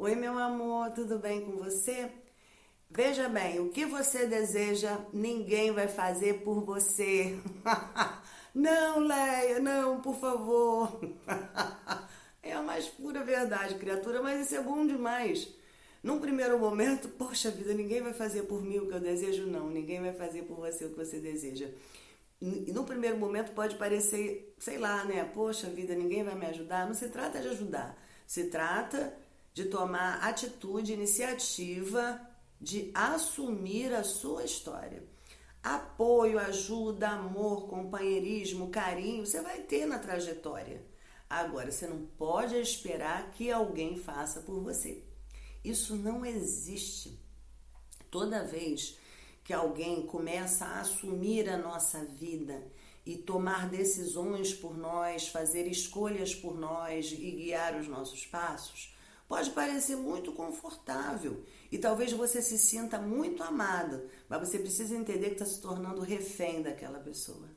Oi, meu amor, tudo bem com você? Veja bem, o que você deseja, ninguém vai fazer por você. não, Leia, não, por favor. é a mais pura verdade, criatura, mas isso é bom demais. Num primeiro momento, poxa vida, ninguém vai fazer por mim o que eu desejo, não. Ninguém vai fazer por você o que você deseja. E no primeiro momento pode parecer, sei lá, né? Poxa vida, ninguém vai me ajudar. Não se trata de ajudar. Se trata de tomar atitude, iniciativa de assumir a sua história. Apoio, ajuda, amor, companheirismo, carinho, você vai ter na trajetória. Agora, você não pode esperar que alguém faça por você. Isso não existe. Toda vez que alguém começa a assumir a nossa vida e tomar decisões por nós, fazer escolhas por nós e guiar os nossos passos, pode parecer muito confortável e talvez você se sinta muito amada, mas você precisa entender que está se tornando refém daquela pessoa,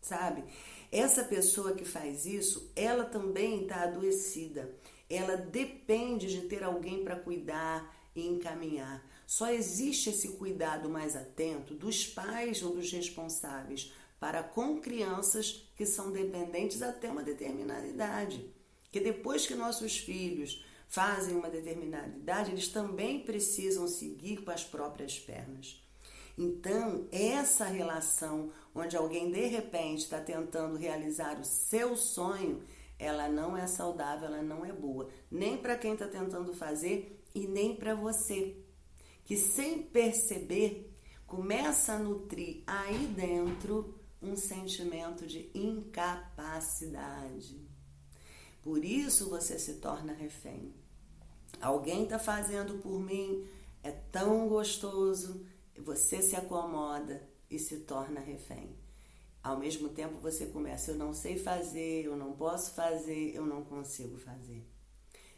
sabe? Essa pessoa que faz isso, ela também está adoecida, ela depende de ter alguém para cuidar e encaminhar. Só existe esse cuidado mais atento dos pais ou dos responsáveis para com crianças que são dependentes até uma determinada idade. Que depois que nossos filhos fazem uma determinada idade, eles também precisam seguir com as próprias pernas. Então, essa relação onde alguém de repente está tentando realizar o seu sonho, ela não é saudável, ela não é boa, nem para quem está tentando fazer e nem para você, que sem perceber começa a nutrir aí dentro um sentimento de incapacidade. Por isso você se torna refém. Alguém está fazendo por mim, é tão gostoso, você se acomoda e se torna refém. Ao mesmo tempo você começa, eu não sei fazer, eu não posso fazer, eu não consigo fazer.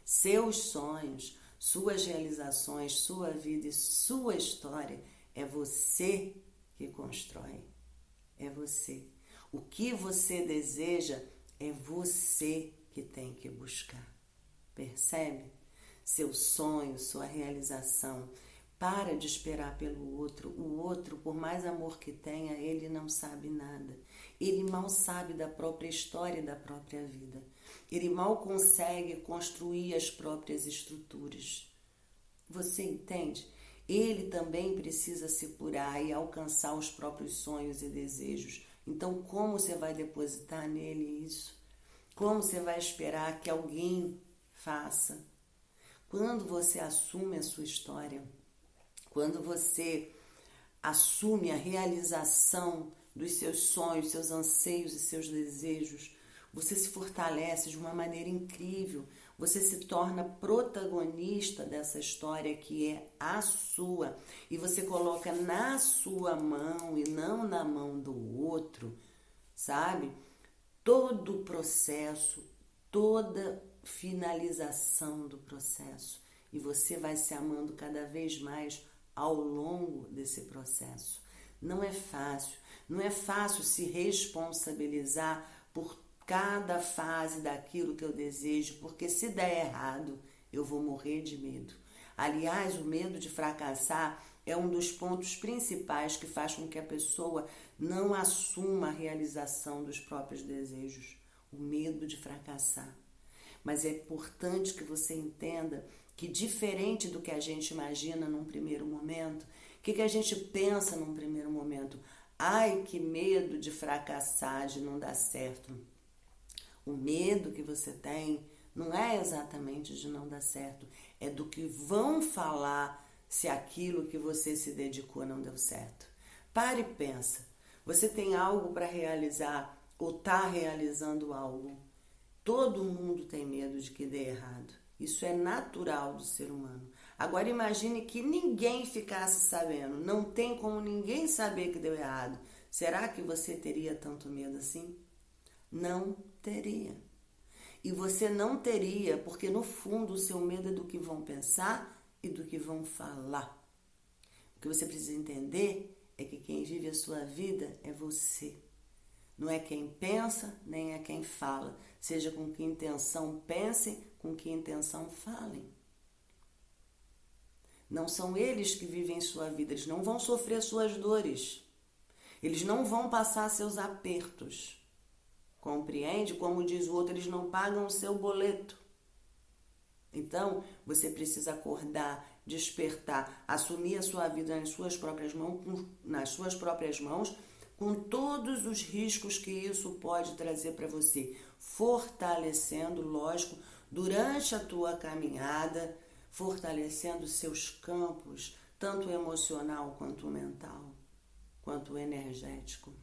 Seus sonhos, suas realizações, sua vida e sua história é você que constrói. É você. O que você deseja é você que tem que buscar. Percebe? Seu sonho, sua realização. Para de esperar pelo outro. O outro, por mais amor que tenha, ele não sabe nada. Ele mal sabe da própria história e da própria vida. Ele mal consegue construir as próprias estruturas. Você entende? Ele também precisa se curar e alcançar os próprios sonhos e desejos. Então, como você vai depositar nele isso? Como você vai esperar que alguém faça? Quando você assume a sua história, quando você assume a realização dos seus sonhos, seus anseios e seus desejos, você se fortalece de uma maneira incrível. Você se torna protagonista dessa história que é a sua e você coloca na sua mão e não na mão do outro, sabe? Todo o processo, toda finalização do processo e você vai se amando cada vez mais ao longo desse processo. Não é fácil, não é fácil se responsabilizar por cada fase daquilo que eu desejo, porque se der errado, eu vou morrer de medo. Aliás, o medo de fracassar é um dos pontos principais que faz com que a pessoa não assuma a realização dos próprios desejos. O medo de fracassar. Mas é importante que você entenda que, diferente do que a gente imagina num primeiro momento, o que, que a gente pensa num primeiro momento? Ai, que medo de fracassar, de não dar certo. O medo que você tem não é exatamente de não dar certo, é do que vão falar se aquilo que você se dedicou não deu certo. Pare e pensa. Você tem algo para realizar ou está realizando algo. Todo mundo tem medo de que dê errado. Isso é natural do ser humano. Agora imagine que ninguém ficasse sabendo. Não tem como ninguém saber que deu errado. Será que você teria tanto medo assim? Não teria. E você não teria, porque no fundo o seu medo é do que vão pensar e do que vão falar. O que você precisa entender é que quem vive a sua vida é você. Não é quem pensa, nem é quem fala. Seja com que intenção pensem, com que intenção falem. Não são eles que vivem sua vida, eles não vão sofrer suas dores. Eles não vão passar seus apertos. Compreende? Como diz o outro, eles não pagam o seu boleto. Então, você precisa acordar, despertar, assumir a sua vida nas suas próprias mãos, nas suas próprias mãos, com todos os riscos que isso pode trazer para você, fortalecendo, lógico, durante a tua caminhada, fortalecendo seus campos, tanto emocional quanto mental, quanto energético.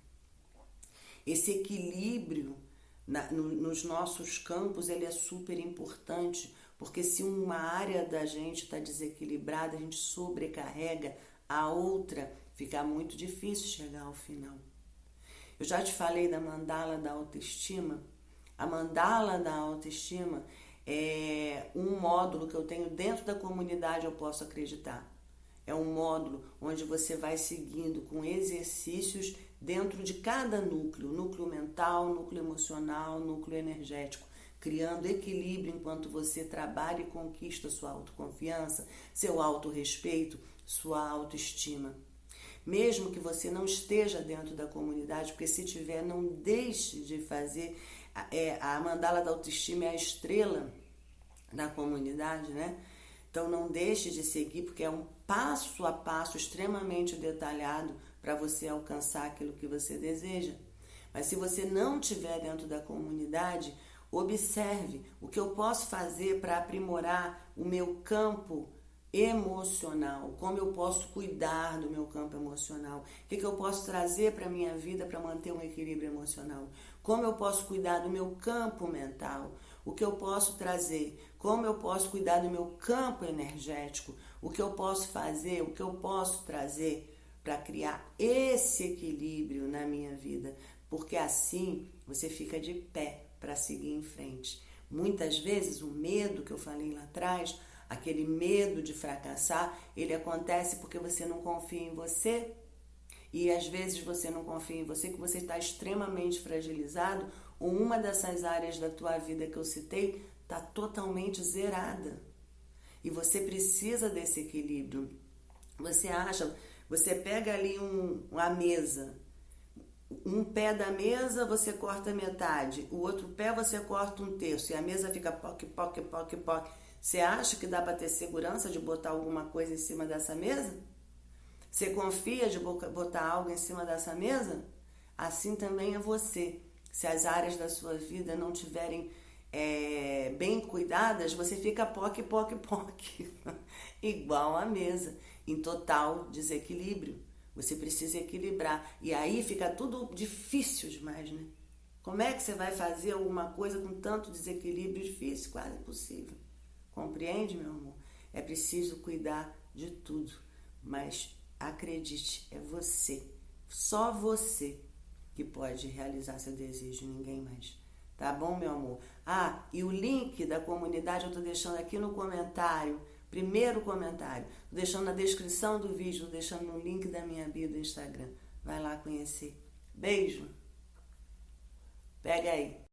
Esse equilíbrio na, no, nos nossos campos ele é super importante porque se uma área da gente está desequilibrada, a gente sobrecarrega a outra, fica muito difícil chegar ao final. Eu já te falei da mandala da autoestima. A mandala da autoestima é um módulo que eu tenho dentro da comunidade Eu Posso Acreditar. É um módulo onde você vai seguindo com exercícios dentro de cada núcleo, núcleo mental, núcleo emocional, núcleo energético criando equilíbrio enquanto você trabalha e conquista sua autoconfiança, seu autorrespeito, sua autoestima. Mesmo que você não esteja dentro da comunidade, porque se tiver, não deixe de fazer. É, a mandala da autoestima é a estrela da comunidade, né? Então não deixe de seguir, porque é um passo a passo extremamente detalhado para você alcançar aquilo que você deseja. Mas se você não estiver dentro da comunidade, Observe o que eu posso fazer para aprimorar o meu campo emocional, como eu posso cuidar do meu campo emocional, o que, que eu posso trazer para a minha vida para manter um equilíbrio emocional, como eu posso cuidar do meu campo mental, o que eu posso trazer, como eu posso cuidar do meu campo energético, o que eu posso fazer, o que eu posso trazer para criar esse equilíbrio na minha vida, porque assim você fica de pé para seguir em frente. Muitas vezes o medo que eu falei lá atrás, aquele medo de fracassar, ele acontece porque você não confia em você. E às vezes você não confia em você, que você está extremamente fragilizado, ou uma dessas áreas da tua vida que eu citei está totalmente zerada. E você precisa desse equilíbrio. Você acha, você pega ali um, uma mesa, um pé da mesa você corta metade, o outro pé você corta um terço e a mesa fica poc, poc, poc, poc. Você acha que dá para ter segurança de botar alguma coisa em cima dessa mesa? Você confia de botar algo em cima dessa mesa? Assim também é você. Se as áreas da sua vida não tiverem é, bem cuidadas, você fica poc, poc, poc, igual a mesa, em total desequilíbrio. Você precisa equilibrar. E aí fica tudo difícil demais, né? Como é que você vai fazer alguma coisa com tanto desequilíbrio difícil? Quase impossível. Compreende, meu amor? É preciso cuidar de tudo. Mas acredite, é você, só você que pode realizar seu desejo, ninguém mais. Tá bom, meu amor? Ah, e o link da comunidade eu tô deixando aqui no comentário Primeiro comentário, deixando na descrição do vídeo, deixando no link da minha bio do Instagram. Vai lá conhecer. Beijo. Pega aí.